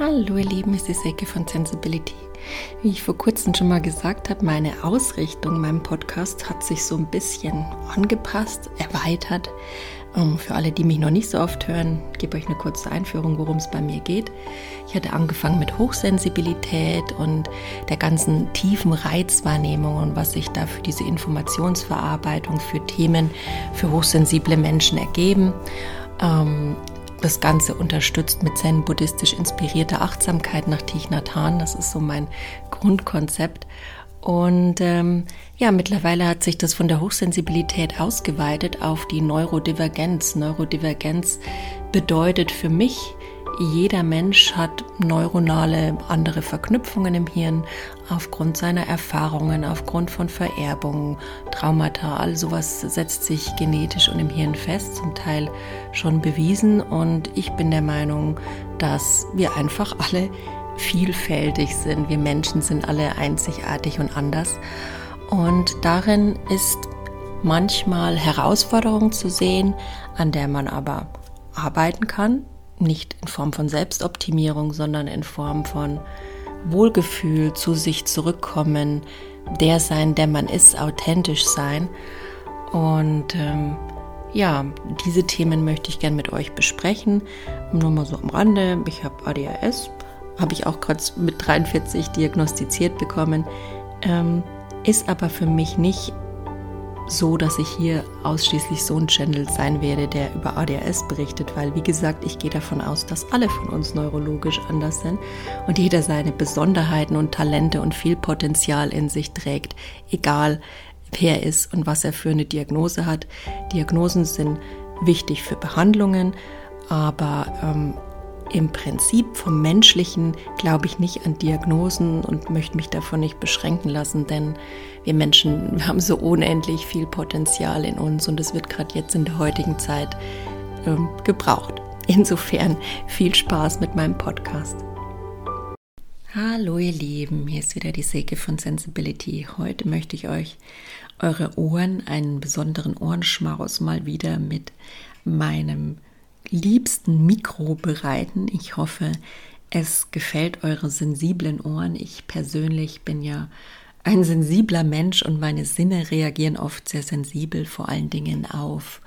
Hallo ihr Lieben, es ist Ecke von Sensibility. Wie ich vor kurzem schon mal gesagt habe, meine Ausrichtung, mein Podcast hat sich so ein bisschen angepasst, erweitert. Ähm, für alle, die mich noch nicht so oft hören, gebe euch eine kurze Einführung, worum es bei mir geht. Ich hatte angefangen mit Hochsensibilität und der ganzen tiefen Reizwahrnehmung und was sich da für diese Informationsverarbeitung für Themen für hochsensible Menschen ergeben. Das Ganze unterstützt mit zen-buddhistisch inspirierter Achtsamkeit nach Thich Nhat Hanh. Das ist so mein Grundkonzept. Und ähm, ja, mittlerweile hat sich das von der Hochsensibilität ausgeweitet auf die Neurodivergenz. Neurodivergenz bedeutet für mich, jeder Mensch hat neuronale andere Verknüpfungen im Hirn aufgrund seiner Erfahrungen, aufgrund von Vererbungen, Traumata, all sowas setzt sich genetisch und im Hirn fest, zum Teil schon bewiesen. Und ich bin der Meinung, dass wir einfach alle vielfältig sind. Wir Menschen sind alle einzigartig und anders. Und darin ist manchmal Herausforderung zu sehen, an der man aber arbeiten kann, nicht in Form von Selbstoptimierung, sondern in Form von Wohlgefühl, zu sich zurückkommen, der sein, der man ist, authentisch sein. Und ähm, ja, diese Themen möchte ich gerne mit euch besprechen. Nur mal so am Rande. Ich habe ADHS, habe ich auch gerade mit 43 diagnostiziert bekommen. Ähm, ist aber für mich nicht so, dass ich hier ausschließlich so ein Channel sein werde, der über ADHS berichtet, weil wie gesagt, ich gehe davon aus, dass alle von uns neurologisch anders sind und jeder seine Besonderheiten und Talente und viel Potenzial in sich trägt, egal wer er ist und was er für eine Diagnose hat. Diagnosen sind wichtig für Behandlungen, aber ähm, im Prinzip vom Menschlichen glaube ich nicht an Diagnosen und möchte mich davon nicht beschränken lassen, denn wir Menschen wir haben so unendlich viel Potenzial in uns und es wird gerade jetzt in der heutigen Zeit ähm, gebraucht. Insofern viel Spaß mit meinem Podcast. Hallo ihr Lieben, hier ist wieder die Säge von Sensibility. Heute möchte ich euch eure Ohren, einen besonderen Ohrenschmaus mal wieder mit meinem liebsten Mikro bereiten. Ich hoffe, es gefällt eure sensiblen Ohren. Ich persönlich bin ja ein sensibler Mensch und meine Sinne reagieren oft sehr sensibel, vor allen Dingen auf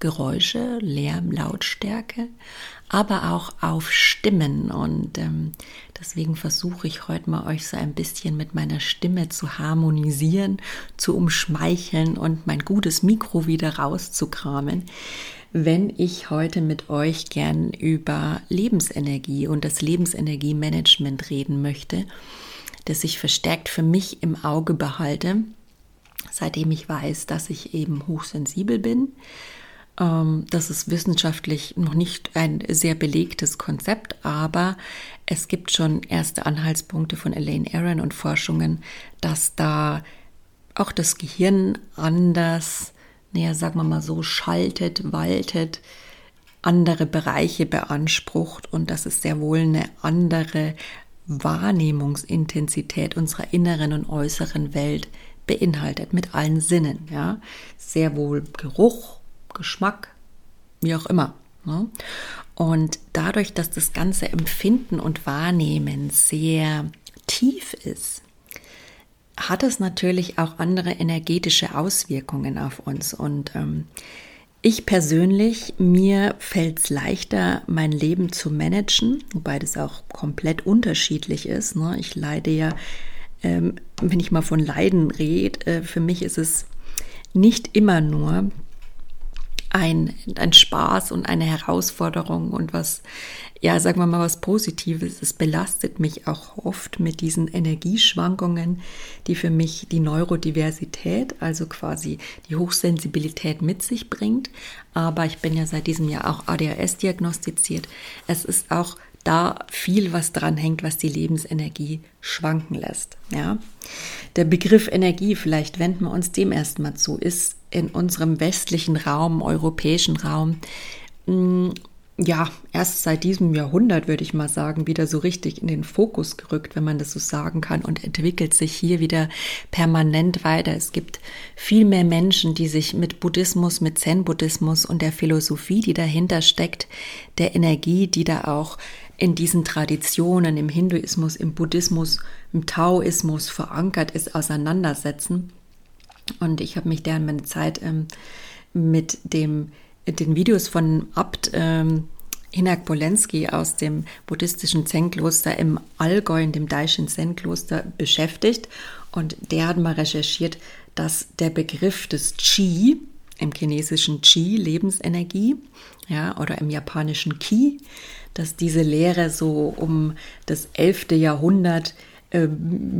Geräusche, Lärm, Lautstärke, aber auch auf Stimmen. Und ähm, deswegen versuche ich heute mal euch so ein bisschen mit meiner Stimme zu harmonisieren, zu umschmeicheln und mein gutes Mikro wieder rauszukramen wenn ich heute mit euch gern über Lebensenergie und das Lebensenergiemanagement reden möchte, das ich verstärkt für mich im Auge behalte, seitdem ich weiß, dass ich eben hochsensibel bin. Ähm, das ist wissenschaftlich noch nicht ein sehr belegtes Konzept, aber es gibt schon erste Anhaltspunkte von Elaine Aaron und Forschungen, dass da auch das Gehirn anders naja, sagen wir mal so, schaltet, waltet, andere Bereiche beansprucht und das ist sehr wohl eine andere Wahrnehmungsintensität unserer inneren und äußeren Welt beinhaltet, mit allen Sinnen. Ja? Sehr wohl Geruch, Geschmack, wie auch immer. Ne? Und dadurch, dass das ganze Empfinden und Wahrnehmen sehr tief ist, hat es natürlich auch andere energetische Auswirkungen auf uns. Und ähm, ich persönlich, mir fällt es leichter, mein Leben zu managen, wobei das auch komplett unterschiedlich ist. Ne? Ich leide ja, ähm, wenn ich mal von Leiden rede, äh, für mich ist es nicht immer nur ein, ein Spaß und eine Herausforderung und was, ja, sagen wir mal was Positives. Es belastet mich auch oft mit diesen Energieschwankungen, die für mich die Neurodiversität, also quasi die Hochsensibilität mit sich bringt. Aber ich bin ja seit diesem Jahr auch ADHS diagnostiziert. Es ist auch da viel was dran hängt, was die Lebensenergie schwanken lässt. Ja? Der Begriff Energie, vielleicht wenden wir uns dem erstmal zu, ist in unserem westlichen Raum, europäischen Raum, mm, ja, erst seit diesem Jahrhundert, würde ich mal sagen, wieder so richtig in den Fokus gerückt, wenn man das so sagen kann, und entwickelt sich hier wieder permanent weiter. Es gibt viel mehr Menschen, die sich mit Buddhismus, mit Zen-Buddhismus und der Philosophie, die dahinter steckt, der Energie, die da auch in diesen Traditionen, im Hinduismus, im Buddhismus, im Taoismus verankert ist, auseinandersetzen. Und ich habe mich deren meine Zeit ähm, mit dem, den Videos von Abt ähm, Hinak Bolensky aus dem buddhistischen Zen-Kloster im Allgäu, in dem Daishin Zen-Kloster, beschäftigt. Und der hat mal recherchiert, dass der Begriff des Qi, im chinesischen Qi, Lebensenergie, ja, oder im japanischen Ki, dass diese Lehre so um das 11. Jahrhundert äh,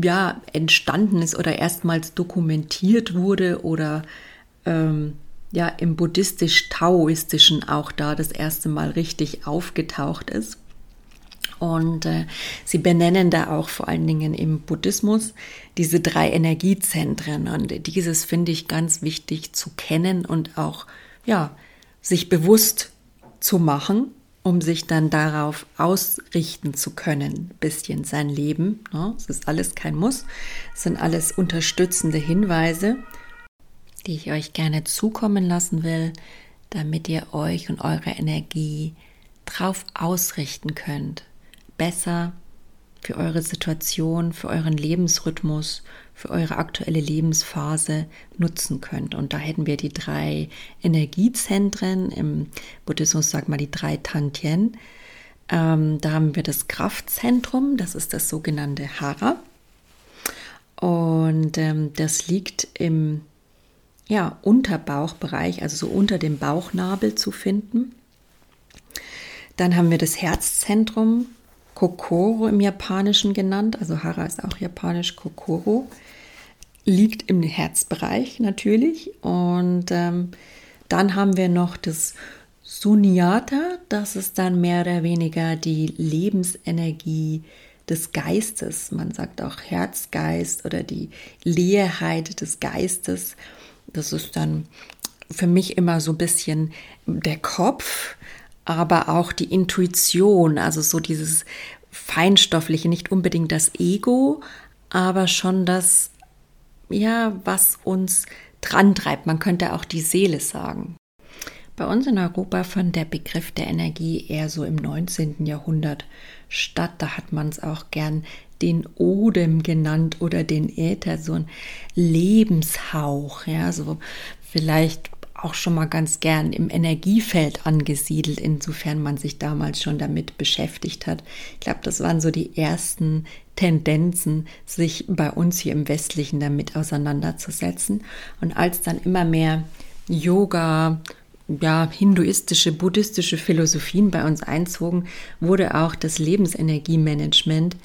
ja, entstanden ist oder erstmals dokumentiert wurde oder ähm, ja im buddhistisch-taoistischen auch da das erste Mal richtig aufgetaucht ist. Und äh, sie benennen da auch vor allen Dingen im Buddhismus diese drei Energiezentren. Und dieses finde ich ganz wichtig zu kennen und auch ja, sich bewusst zu machen, um sich dann darauf ausrichten zu können, bisschen sein Leben. Ne? Es ist alles kein Muss, es sind alles unterstützende Hinweise die ich euch gerne zukommen lassen will, damit ihr euch und eure Energie drauf ausrichten könnt. Besser für eure Situation, für euren Lebensrhythmus, für eure aktuelle Lebensphase nutzen könnt. Und da hätten wir die drei Energiezentren, im Buddhismus sagt man die drei Tantien. Ähm, da haben wir das Kraftzentrum, das ist das sogenannte Hara. Und ähm, das liegt im ja, Unterbauchbereich, also so unter dem Bauchnabel zu finden. Dann haben wir das Herzzentrum, Kokoro im Japanischen genannt, also Hara ist auch japanisch Kokoro, liegt im Herzbereich natürlich. Und ähm, dann haben wir noch das Sunyata, das ist dann mehr oder weniger die Lebensenergie des Geistes. Man sagt auch Herzgeist oder die Leerheit des Geistes. Das ist dann für mich immer so ein bisschen der Kopf, aber auch die Intuition, also so dieses Feinstoffliche, nicht unbedingt das Ego, aber schon das, ja, was uns dran treibt. Man könnte auch die Seele sagen. Bei uns in Europa fand der Begriff der Energie eher so im 19. Jahrhundert statt. Da hat man es auch gern den Odem genannt oder den Äther, so ein Lebenshauch, ja, so vielleicht auch schon mal ganz gern im Energiefeld angesiedelt, insofern man sich damals schon damit beschäftigt hat. Ich glaube, das waren so die ersten Tendenzen, sich bei uns hier im Westlichen damit auseinanderzusetzen. Und als dann immer mehr Yoga, ja, hinduistische, buddhistische Philosophien bei uns einzogen, wurde auch das Lebensenergiemanagement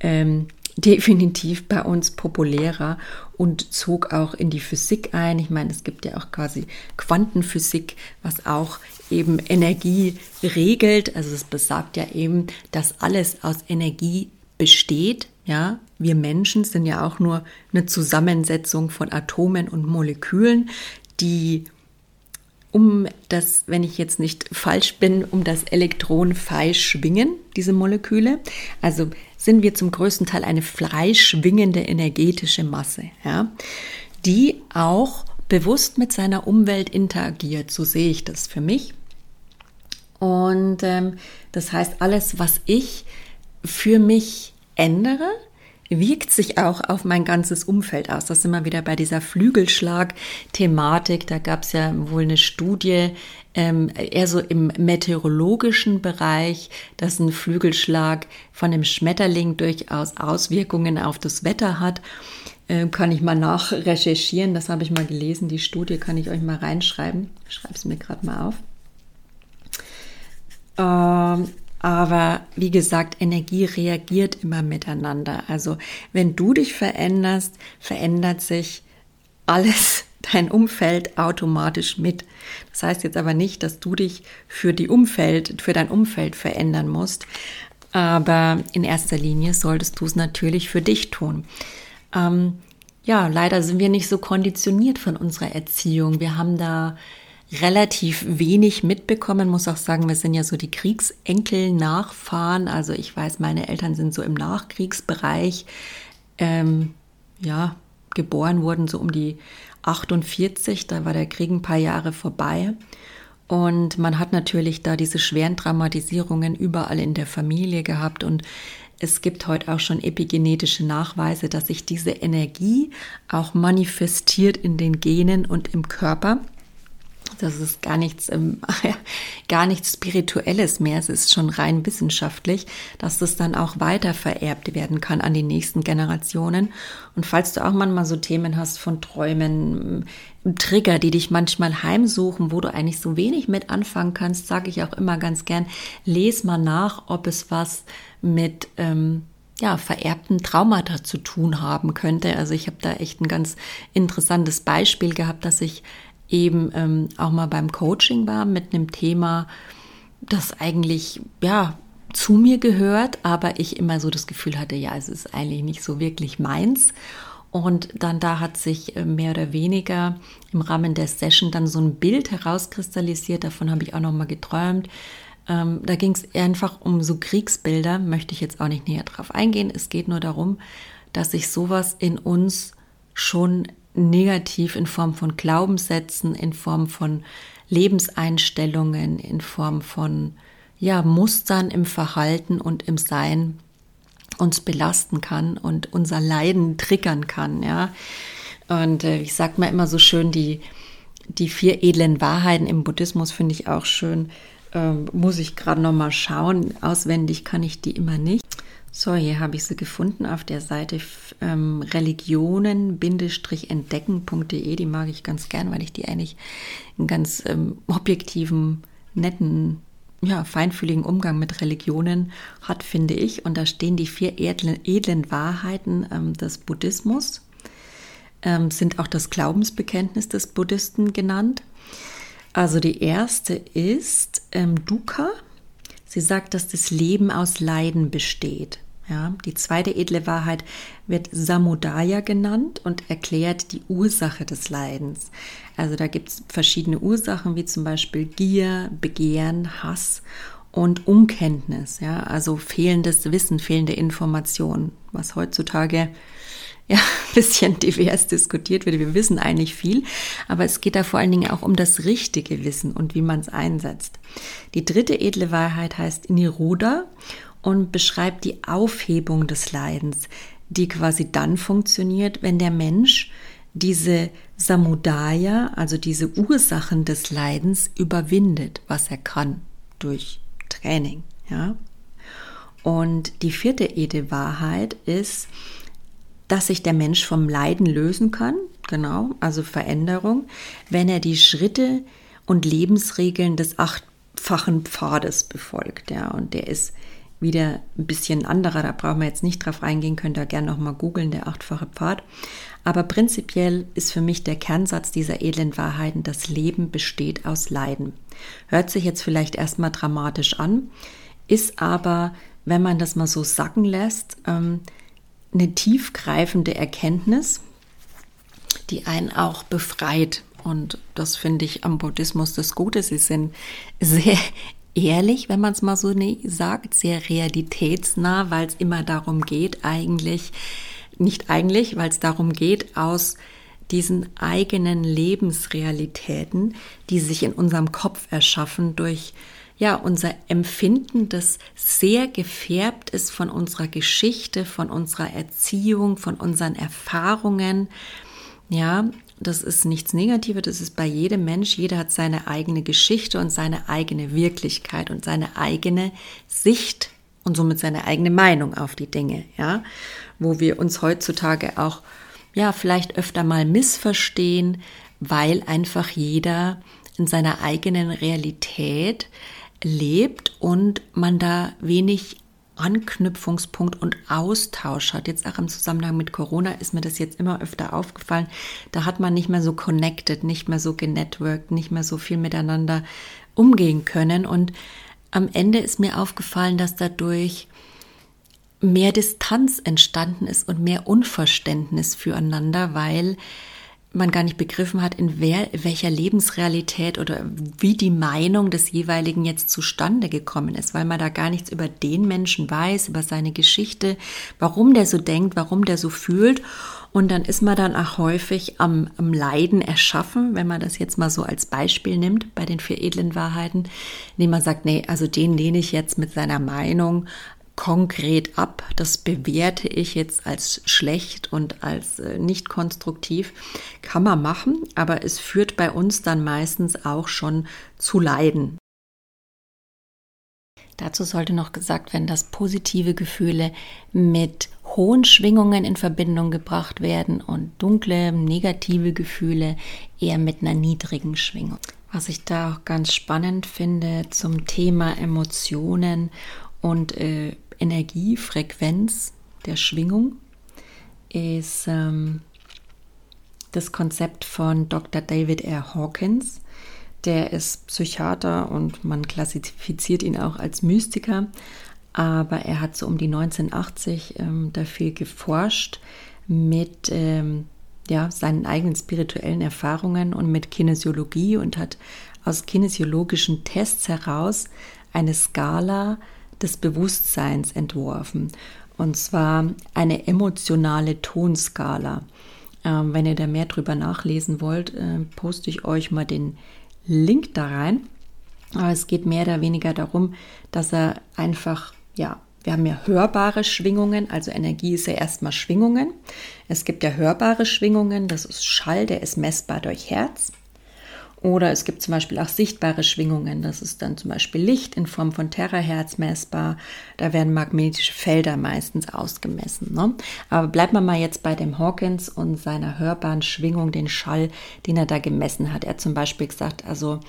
ähm, definitiv bei uns populärer und zog auch in die Physik ein. Ich meine, es gibt ja auch quasi Quantenphysik, was auch eben Energie regelt. Also es besagt ja eben, dass alles aus Energie besteht. Ja, wir Menschen sind ja auch nur eine Zusammensetzung von Atomen und Molekülen, die um das, wenn ich jetzt nicht falsch bin, um das Elektron frei schwingen, diese Moleküle. Also sind wir zum größten Teil eine frei schwingende energetische Masse, ja, die auch bewusst mit seiner Umwelt interagiert. So sehe ich das für mich. Und ähm, das heißt, alles, was ich für mich ändere, wirkt sich auch auf mein ganzes Umfeld aus. Das sind wir wieder bei dieser Flügelschlag-Thematik. Da gab es ja wohl eine Studie, ähm, eher so im meteorologischen Bereich, dass ein Flügelschlag von dem Schmetterling durchaus Auswirkungen auf das Wetter hat. Ähm, kann ich mal nachrecherchieren. Das habe ich mal gelesen. Die Studie kann ich euch mal reinschreiben. Ich schreibe es mir gerade mal auf. Ähm, aber wie gesagt, Energie reagiert immer miteinander. Also wenn du dich veränderst, verändert sich alles, dein Umfeld automatisch mit. Das heißt jetzt aber nicht, dass du dich für die Umfeld, für dein Umfeld verändern musst. Aber in erster Linie solltest du es natürlich für dich tun. Ähm, ja, leider sind wir nicht so konditioniert von unserer Erziehung. Wir haben da relativ wenig mitbekommen. Muss auch sagen, wir sind ja so die Kriegsenkel-Nachfahren. Also ich weiß, meine Eltern sind so im Nachkriegsbereich, ähm, ja, geboren wurden, so um die 48. Da war der Krieg ein paar Jahre vorbei. Und man hat natürlich da diese schweren Traumatisierungen überall in der Familie gehabt und es gibt heute auch schon epigenetische Nachweise, dass sich diese Energie auch manifestiert in den Genen und im Körper. Das ist gar nichts, ähm, gar nichts Spirituelles mehr. Es ist schon rein wissenschaftlich, dass das dann auch weiter vererbt werden kann an die nächsten Generationen. Und falls du auch manchmal so Themen hast von Träumen, Trigger, die dich manchmal heimsuchen, wo du eigentlich so wenig mit anfangen kannst, sage ich auch immer ganz gern, les mal nach, ob es was mit ähm, ja, vererbten Traumata zu tun haben könnte. Also ich habe da echt ein ganz interessantes Beispiel gehabt, dass ich eben ähm, auch mal beim Coaching war mit einem Thema, das eigentlich ja zu mir gehört, aber ich immer so das Gefühl hatte, ja, es ist eigentlich nicht so wirklich meins. Und dann da hat sich äh, mehr oder weniger im Rahmen der Session dann so ein Bild herauskristallisiert. Davon habe ich auch noch mal geträumt. Ähm, da ging es einfach um so Kriegsbilder. Möchte ich jetzt auch nicht näher drauf eingehen. Es geht nur darum, dass sich sowas in uns schon negativ in Form von Glaubenssätzen, in Form von Lebenseinstellungen, in Form von ja, Mustern im Verhalten und im Sein uns belasten kann und unser Leiden triggern kann, ja. Und äh, ich sage mal immer so schön, die, die vier edlen Wahrheiten im Buddhismus finde ich auch schön. Ähm, muss ich gerade noch mal schauen. Auswendig kann ich die immer nicht. So, hier habe ich sie gefunden auf der Seite ähm, religionen-entdecken.de. Die mag ich ganz gern, weil ich die eigentlich einen ganz ähm, objektiven, netten, ja, feinfühligen Umgang mit Religionen hat, finde ich. Und da stehen die vier edlen, edlen Wahrheiten ähm, des Buddhismus, ähm, sind auch das Glaubensbekenntnis des Buddhisten genannt. Also die erste ist ähm, Dukkha. Sie sagt, dass das Leben aus Leiden besteht. Ja, die zweite edle Wahrheit wird Samudaya genannt und erklärt die Ursache des Leidens. Also da gibt es verschiedene Ursachen, wie zum Beispiel Gier, Begehren, Hass und Unkenntnis. Ja, also fehlendes Wissen, fehlende Information, was heutzutage ja, ein bisschen divers diskutiert wird. Wir wissen eigentlich viel, aber es geht da vor allen Dingen auch um das richtige Wissen und wie man es einsetzt. Die dritte edle Wahrheit heißt Niroda und beschreibt die Aufhebung des Leidens, die quasi dann funktioniert, wenn der Mensch diese Samudaya, also diese Ursachen des Leidens überwindet, was er kann durch Training, ja. Und die vierte Ede Wahrheit ist, dass sich der Mensch vom Leiden lösen kann, genau, also Veränderung, wenn er die Schritte und Lebensregeln des achtfachen Pfades befolgt, ja. Und der ist wieder ein bisschen anderer, da brauchen wir jetzt nicht drauf eingehen, könnt ihr gerne nochmal googeln, der achtfache Pfad. Aber prinzipiell ist für mich der Kernsatz dieser edlen Wahrheiten, das Leben besteht aus Leiden. Hört sich jetzt vielleicht erstmal dramatisch an, ist aber, wenn man das mal so sacken lässt, ähm, eine tiefgreifende Erkenntnis, die einen auch befreit. Und das finde ich am Buddhismus das Gute. Sie sind sehr ehrlich, wenn man es mal so sagt, sehr realitätsnah, weil es immer darum geht, eigentlich, nicht eigentlich, weil es darum geht, aus diesen eigenen Lebensrealitäten, die sich in unserem Kopf erschaffen durch ja, unser Empfinden, das sehr gefärbt ist von unserer Geschichte, von unserer Erziehung, von unseren Erfahrungen, ja, das ist nichts Negatives, das ist bei jedem Mensch. Jeder hat seine eigene Geschichte und seine eigene Wirklichkeit und seine eigene Sicht und somit seine eigene Meinung auf die Dinge, ja, wo wir uns heutzutage auch, ja, vielleicht öfter mal missverstehen, weil einfach jeder in seiner eigenen Realität lebt und man da wenig Anknüpfungspunkt und Austausch hat. Jetzt auch im Zusammenhang mit Corona ist mir das jetzt immer öfter aufgefallen. Da hat man nicht mehr so connected, nicht mehr so genetworked, nicht mehr so viel miteinander umgehen können. Und am Ende ist mir aufgefallen, dass dadurch mehr Distanz entstanden ist und mehr Unverständnis füreinander, weil man gar nicht begriffen hat, in wer, welcher Lebensrealität oder wie die Meinung des jeweiligen jetzt zustande gekommen ist, weil man da gar nichts über den Menschen weiß, über seine Geschichte, warum der so denkt, warum der so fühlt. Und dann ist man dann auch häufig am, am Leiden erschaffen, wenn man das jetzt mal so als Beispiel nimmt bei den vier edlen Wahrheiten, indem man sagt, nee, also den lehne ich jetzt mit seiner Meinung konkret ab. Das bewerte ich jetzt als schlecht und als äh, nicht konstruktiv. Kann man machen, aber es führt bei uns dann meistens auch schon zu Leiden. Dazu sollte noch gesagt werden, dass positive Gefühle mit hohen Schwingungen in Verbindung gebracht werden und dunkle, negative Gefühle eher mit einer niedrigen Schwingung. Was ich da auch ganz spannend finde zum Thema Emotionen und äh, Energiefrequenz der Schwingung ist ähm, das Konzept von Dr. David R. Hawkins. Der ist Psychiater und man klassifiziert ihn auch als Mystiker, aber er hat so um die 1980 ähm, dafür geforscht mit ähm, ja, seinen eigenen spirituellen Erfahrungen und mit Kinesiologie und hat aus kinesiologischen Tests heraus eine Skala des Bewusstseins entworfen. Und zwar eine emotionale Tonskala. Ähm, wenn ihr da mehr drüber nachlesen wollt, äh, poste ich euch mal den Link da rein. Aber es geht mehr oder weniger darum, dass er einfach, ja, wir haben ja hörbare Schwingungen, also Energie ist ja erstmal Schwingungen. Es gibt ja hörbare Schwingungen, das ist Schall, der ist messbar durch Herz. Oder es gibt zum Beispiel auch sichtbare Schwingungen. Das ist dann zum Beispiel Licht in Form von Terahertz messbar. Da werden magnetische Felder meistens ausgemessen. Ne? Aber bleibt man mal jetzt bei dem Hawkins und seiner hörbaren Schwingung, den Schall, den er da gemessen hat. Er hat zum Beispiel gesagt, also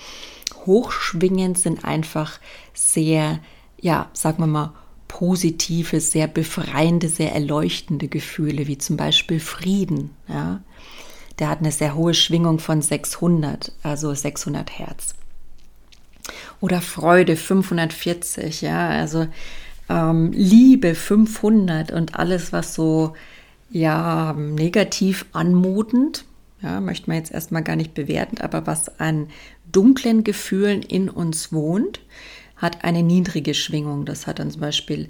hochschwingend sind einfach sehr, ja, sagen wir mal, positive, sehr befreiende, sehr erleuchtende Gefühle, wie zum Beispiel Frieden. Ja? Der hat eine sehr hohe Schwingung von 600, also 600 Hertz. Oder Freude 540, ja, also ähm, Liebe 500 und alles, was so, ja, negativ anmutend, ja, möchte man jetzt erstmal gar nicht bewerten, aber was an dunklen Gefühlen in uns wohnt, hat eine niedrige Schwingung. Das hat dann zum Beispiel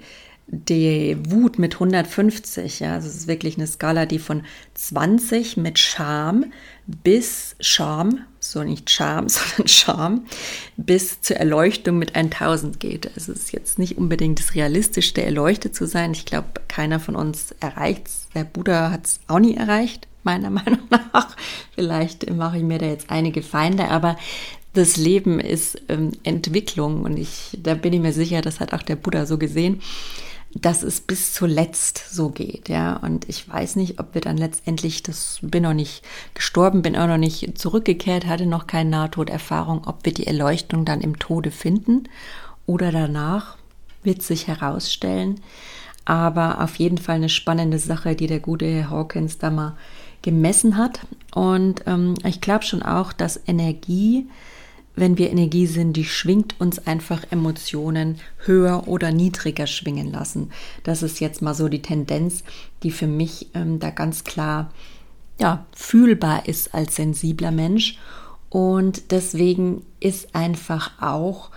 die Wut mit 150, ja, also es ist wirklich eine Skala, die von 20 mit Scham bis Scham, so nicht Scham, sondern Scham, bis zur Erleuchtung mit 1000 geht. Also es ist jetzt nicht unbedingt das Realistischste, erleuchtet zu sein. Ich glaube, keiner von uns erreicht es. Der Buddha hat es auch nie erreicht, meiner Meinung nach. Vielleicht mache ich mir da jetzt einige Feinde, aber das Leben ist ähm, Entwicklung und ich, da bin ich mir sicher, das hat auch der Buddha so gesehen dass es bis zuletzt so geht, ja. Und ich weiß nicht, ob wir dann letztendlich, das bin noch nicht gestorben, bin auch noch nicht zurückgekehrt, hatte noch keine Nahtoderfahrung, ob wir die Erleuchtung dann im Tode finden oder danach, wird sich herausstellen. Aber auf jeden Fall eine spannende Sache, die der gute Herr Hawkins da mal gemessen hat. Und ähm, ich glaube schon auch, dass Energie wenn wir Energie sind, die schwingt uns einfach Emotionen höher oder niedriger schwingen lassen. Das ist jetzt mal so die Tendenz, die für mich ähm, da ganz klar ja, fühlbar ist als sensibler Mensch. Und deswegen ist einfach auch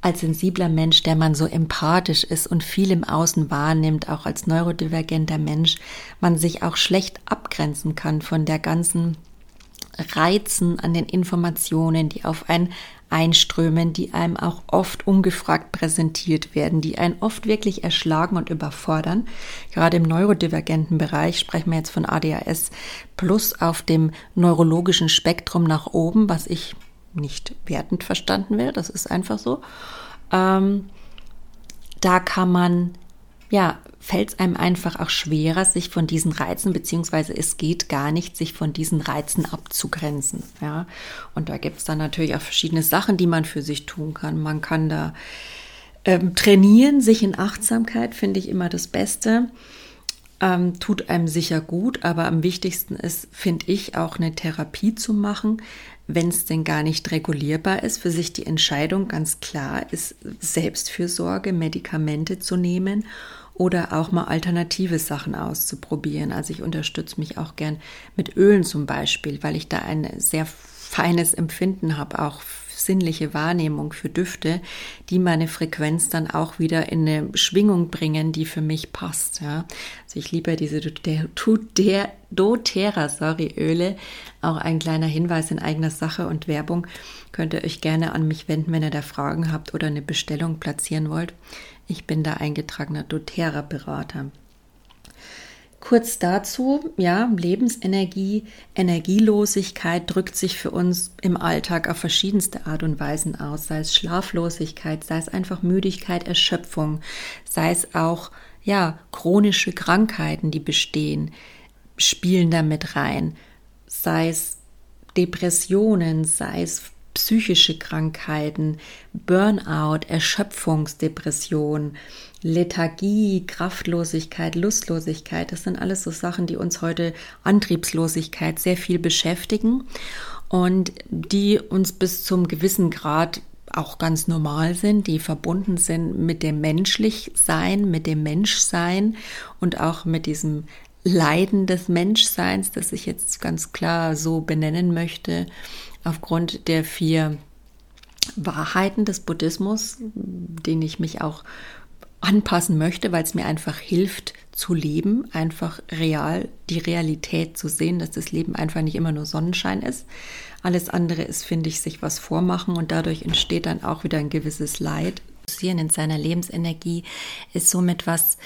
als sensibler Mensch, der man so empathisch ist und viel im Außen wahrnimmt, auch als neurodivergenter Mensch, man sich auch schlecht abgrenzen kann von der ganzen Reizen, an den Informationen, die auf einen einströmen, die einem auch oft ungefragt präsentiert werden, die einen oft wirklich erschlagen und überfordern. Gerade im neurodivergenten Bereich sprechen wir jetzt von ADHS plus auf dem neurologischen Spektrum nach oben, was ich nicht wertend verstanden will, das ist einfach so. Ähm, da kann man ja fällt es einem einfach auch schwerer, sich von diesen Reizen, beziehungsweise es geht gar nicht, sich von diesen Reizen abzugrenzen. Ja? Und da gibt es dann natürlich auch verschiedene Sachen, die man für sich tun kann. Man kann da ähm, trainieren, sich in Achtsamkeit, finde ich immer das Beste. Ähm, tut einem sicher gut, aber am wichtigsten ist, finde ich, auch eine Therapie zu machen, wenn es denn gar nicht regulierbar ist, für sich die Entscheidung ganz klar ist, Selbstfürsorge, Medikamente zu nehmen oder auch mal alternative Sachen auszuprobieren. Also ich unterstütze mich auch gern mit Ölen zum Beispiel, weil ich da ein sehr feines Empfinden habe, auch sinnliche Wahrnehmung für Düfte, die meine Frequenz dann auch wieder in eine Schwingung bringen, die für mich passt. Ja. Also ich liebe diese doTERRA sorry, Öle. Auch ein kleiner Hinweis in eigener Sache und Werbung. Könnt ihr euch gerne an mich wenden, wenn ihr da Fragen habt oder eine Bestellung platzieren wollt. Ich bin da eingetragener doTERRA-Berater. Kurz dazu, ja, Lebensenergie, Energielosigkeit drückt sich für uns im Alltag auf verschiedenste Art und Weisen aus, sei es Schlaflosigkeit, sei es einfach Müdigkeit, Erschöpfung, sei es auch, ja, chronische Krankheiten, die bestehen, spielen damit rein, sei es Depressionen, sei es psychische Krankheiten, Burnout, Erschöpfungsdepression, Lethargie, Kraftlosigkeit, Lustlosigkeit, das sind alles so Sachen, die uns heute Antriebslosigkeit sehr viel beschäftigen und die uns bis zum gewissen Grad auch ganz normal sind, die verbunden sind mit dem Menschlichsein, mit dem Menschsein und auch mit diesem Leiden des Menschseins, das ich jetzt ganz klar so benennen möchte, aufgrund der vier Wahrheiten des Buddhismus, den ich mich auch anpassen möchte, weil es mir einfach hilft zu leben, einfach real die Realität zu sehen, dass das Leben einfach nicht immer nur Sonnenschein ist. Alles andere ist, finde ich, sich was vormachen und dadurch entsteht dann auch wieder ein gewisses Leid. In seiner Lebensenergie ist somit was,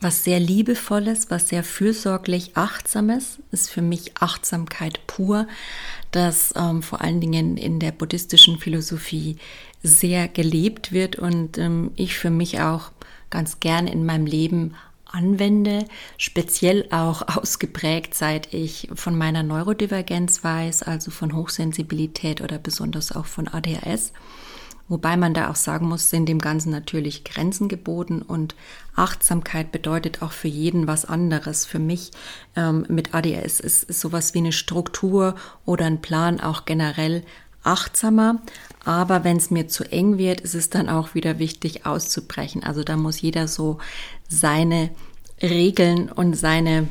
was sehr liebevolles, was sehr fürsorglich achtsames, ist für mich Achtsamkeit pur, das ähm, vor allen Dingen in der buddhistischen Philosophie sehr gelebt wird und ähm, ich für mich auch ganz gern in meinem Leben anwende, speziell auch ausgeprägt, seit ich von meiner Neurodivergenz weiß, also von Hochsensibilität oder besonders auch von ADHS. Wobei man da auch sagen muss, sind dem Ganzen natürlich Grenzen geboten und Achtsamkeit bedeutet auch für jeden was anderes. Für mich ähm, mit ADS ist, ist sowas wie eine Struktur oder ein Plan auch generell achtsamer. Aber wenn es mir zu eng wird, ist es dann auch wieder wichtig auszubrechen. Also da muss jeder so seine Regeln und seine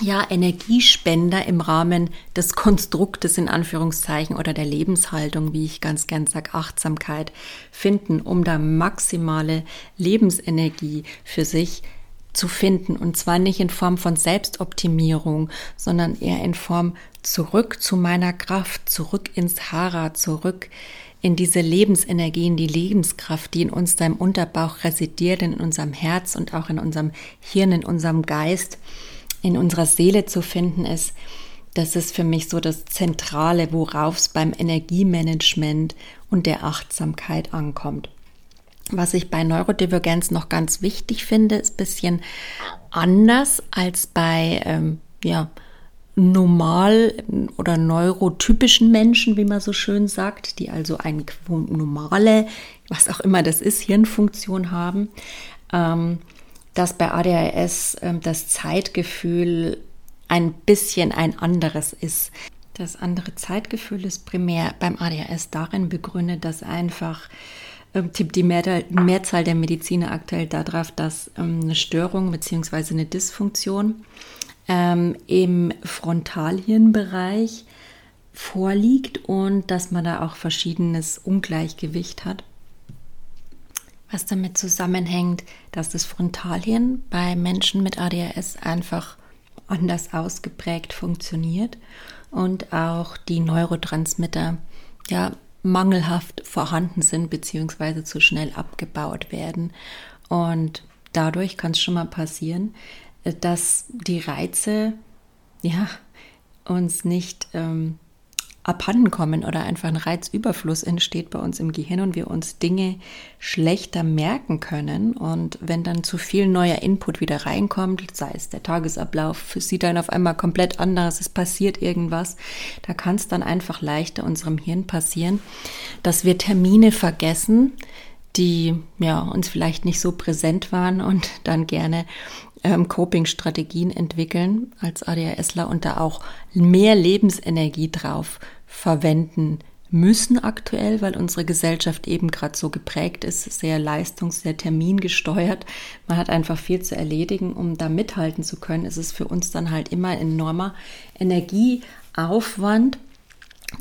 ja, Energiespender im Rahmen des Konstruktes in Anführungszeichen oder der Lebenshaltung, wie ich ganz gern sage, Achtsamkeit finden, um da maximale Lebensenergie für sich zu finden. Und zwar nicht in Form von Selbstoptimierung, sondern eher in Form zurück zu meiner Kraft, zurück ins Hara, zurück in diese Lebensenergie, in die Lebenskraft, die in uns da im Unterbauch residiert, in unserem Herz und auch in unserem Hirn, in unserem Geist in unserer Seele zu finden ist, das ist für mich so das Zentrale, worauf es beim Energiemanagement und der Achtsamkeit ankommt. Was ich bei Neurodivergenz noch ganz wichtig finde, ist ein bisschen anders als bei ähm, ja, normal oder neurotypischen Menschen, wie man so schön sagt, die also eine normale, was auch immer das ist, Hirnfunktion haben. Ähm, dass bei ADHS äh, das Zeitgefühl ein bisschen ein anderes ist. Das andere Zeitgefühl ist primär beim ADHS darin begründet, dass einfach ähm, tippt die Mehrzahl der Mediziner aktuell darauf, dass ähm, eine Störung bzw. eine Dysfunktion ähm, im Frontalhirnbereich vorliegt und dass man da auch verschiedenes Ungleichgewicht hat was damit zusammenhängt, dass das Frontalhirn bei Menschen mit ADHS einfach anders ausgeprägt funktioniert und auch die Neurotransmitter ja mangelhaft vorhanden sind bzw. zu schnell abgebaut werden und dadurch kann es schon mal passieren, dass die Reize ja uns nicht ähm, abhanden kommen oder einfach ein Reizüberfluss entsteht bei uns im Gehirn und wir uns Dinge schlechter merken können. Und wenn dann zu viel neuer Input wieder reinkommt, sei es der Tagesablauf, sieht dann auf einmal komplett anders, es passiert irgendwas, da kann es dann einfach leichter unserem Hirn passieren, dass wir Termine vergessen, die ja uns vielleicht nicht so präsent waren und dann gerne ähm, Coping-Strategien entwickeln als ADHSler und da auch mehr Lebensenergie drauf verwenden müssen aktuell, weil unsere Gesellschaft eben gerade so geprägt ist, sehr leistungs-, sehr termingesteuert. Man hat einfach viel zu erledigen, um da mithalten zu können. Es ist für uns dann halt immer ein enormer Energieaufwand,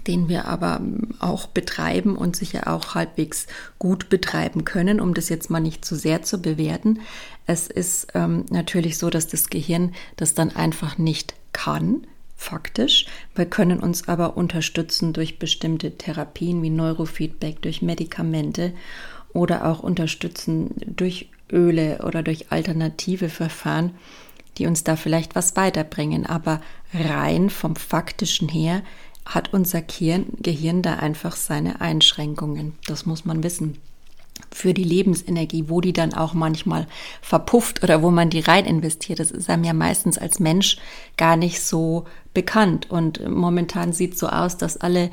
den wir aber auch betreiben und sicher auch halbwegs gut betreiben können, um das jetzt mal nicht zu sehr zu bewerten. Es ist ähm, natürlich so, dass das Gehirn das dann einfach nicht kann faktisch. Wir können uns aber unterstützen durch bestimmte Therapien wie Neurofeedback, durch Medikamente oder auch unterstützen durch Öle oder durch alternative Verfahren, die uns da vielleicht was weiterbringen. Aber rein vom faktischen her hat unser Gehirn da einfach seine Einschränkungen. Das muss man wissen für die Lebensenergie, wo die dann auch manchmal verpufft oder wo man die rein investiert. Das ist einem ja meistens als Mensch gar nicht so bekannt. Und momentan sieht so aus, dass alle,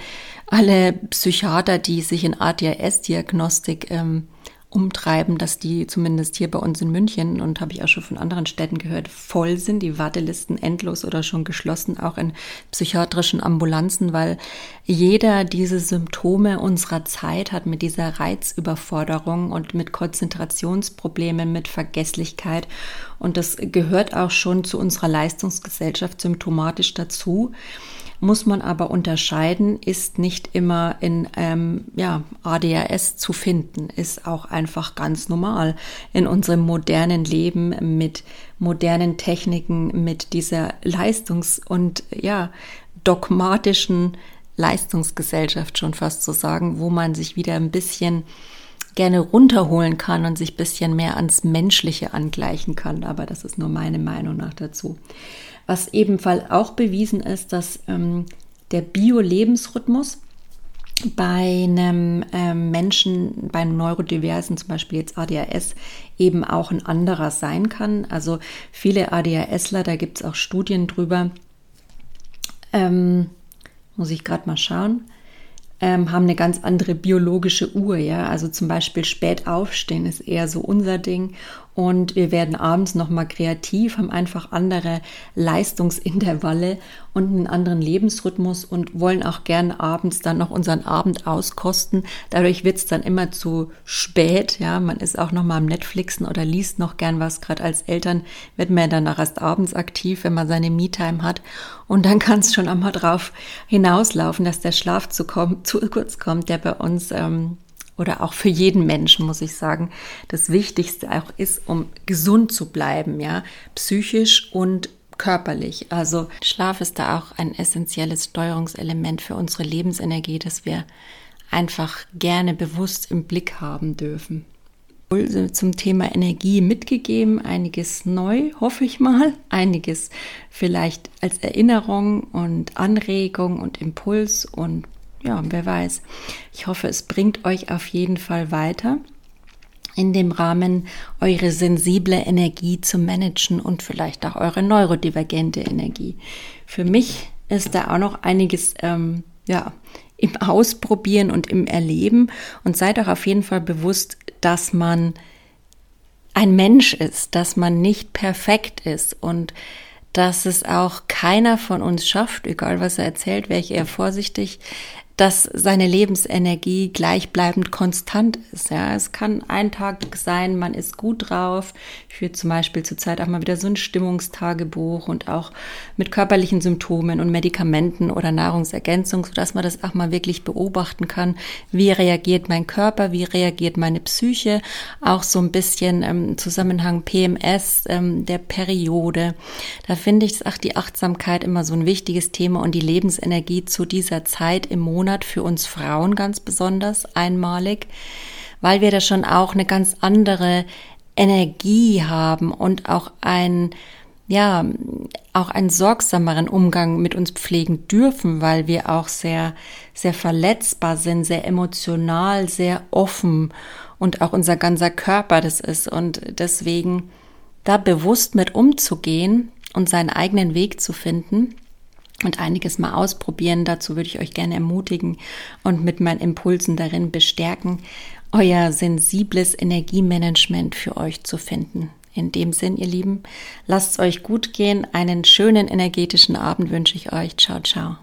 alle Psychiater, die sich in ADHS-Diagnostik ähm, umtreiben, dass die zumindest hier bei uns in München und habe ich auch schon von anderen Städten gehört, voll sind, die Wartelisten endlos oder schon geschlossen, auch in psychiatrischen Ambulanzen, weil jeder diese Symptome unserer Zeit hat mit dieser Reizüberforderung und mit Konzentrationsproblemen, mit Vergesslichkeit. Und das gehört auch schon zu unserer Leistungsgesellschaft symptomatisch dazu. Muss man aber unterscheiden, ist nicht immer in ähm, ja, ADHS zu finden, ist auch einfach ganz normal in unserem modernen Leben mit modernen Techniken, mit dieser Leistungs- und ja, dogmatischen Leistungsgesellschaft schon fast zu sagen, wo man sich wieder ein bisschen gerne runterholen kann und sich ein bisschen mehr ans Menschliche angleichen kann. Aber das ist nur meine Meinung nach dazu. Was ebenfalls auch bewiesen ist, dass ähm, der Bio-Lebensrhythmus bei einem ähm, Menschen, beim Neurodiversen, zum Beispiel jetzt ADHS, eben auch ein anderer sein kann. Also viele ADHSler, da gibt es auch Studien drüber, ähm, muss ich gerade mal schauen, ähm, haben eine ganz andere biologische Uhr, ja. Also zum Beispiel spät aufstehen ist eher so unser Ding und wir werden abends nochmal kreativ, haben einfach andere Leistungsintervalle und einen anderen Lebensrhythmus und wollen auch gern abends dann noch unseren Abend auskosten. Dadurch wird es dann immer zu spät. Ja, man ist auch noch mal am Netflixen oder liest noch gern was. Gerade als Eltern wird man ja dann auch erst abends aktiv, wenn man seine Me-Time hat. Und dann kann es schon einmal drauf hinauslaufen, dass der Schlaf zu, kommen, zu kurz kommt, der bei uns ähm, oder auch für jeden Menschen, muss ich sagen, das Wichtigste auch ist, um gesund zu bleiben, ja, psychisch und körperlich. Also Schlaf ist da auch ein essentielles Steuerungselement für unsere Lebensenergie, das wir einfach gerne bewusst im Blick haben dürfen. Zum Thema Energie mitgegeben, einiges neu, hoffe ich mal, einiges vielleicht als Erinnerung und Anregung und Impuls und ja, wer weiß. Ich hoffe, es bringt euch auf jeden Fall weiter in dem Rahmen eure sensible Energie zu managen und vielleicht auch eure neurodivergente Energie. Für mich ist da auch noch einiges ähm, ja, im Ausprobieren und im Erleben und seid auch auf jeden Fall bewusst, dass man ein Mensch ist, dass man nicht perfekt ist und dass es auch keiner von uns schafft, egal was er erzählt, wäre ich eher vorsichtig, dass seine Lebensenergie gleichbleibend konstant ist. Ja, es kann ein Tag sein, man ist gut drauf. Ich führe zum Beispiel zurzeit auch mal wieder so ein Stimmungstagebuch und auch mit körperlichen Symptomen und Medikamenten oder Nahrungsergänzung, sodass man das auch mal wirklich beobachten kann. Wie reagiert mein Körper? Wie reagiert meine Psyche? Auch so ein bisschen im ähm, Zusammenhang PMS, ähm, der Periode. Da finde ich auch die Achtsamkeit immer so ein wichtiges Thema und die Lebensenergie zu dieser Zeit im Monat Monat für uns Frauen ganz besonders einmalig, weil wir da schon auch eine ganz andere Energie haben und auch ein ja, auch einen sorgsameren Umgang mit uns pflegen dürfen, weil wir auch sehr, sehr verletzbar sind, sehr emotional, sehr offen und auch unser ganzer Körper das ist. Und deswegen da bewusst mit umzugehen und seinen eigenen Weg zu finden, und einiges mal ausprobieren. Dazu würde ich euch gerne ermutigen und mit meinen Impulsen darin bestärken, euer sensibles Energiemanagement für euch zu finden. In dem Sinn, ihr Lieben, lasst es euch gut gehen. Einen schönen energetischen Abend wünsche ich euch. Ciao, ciao.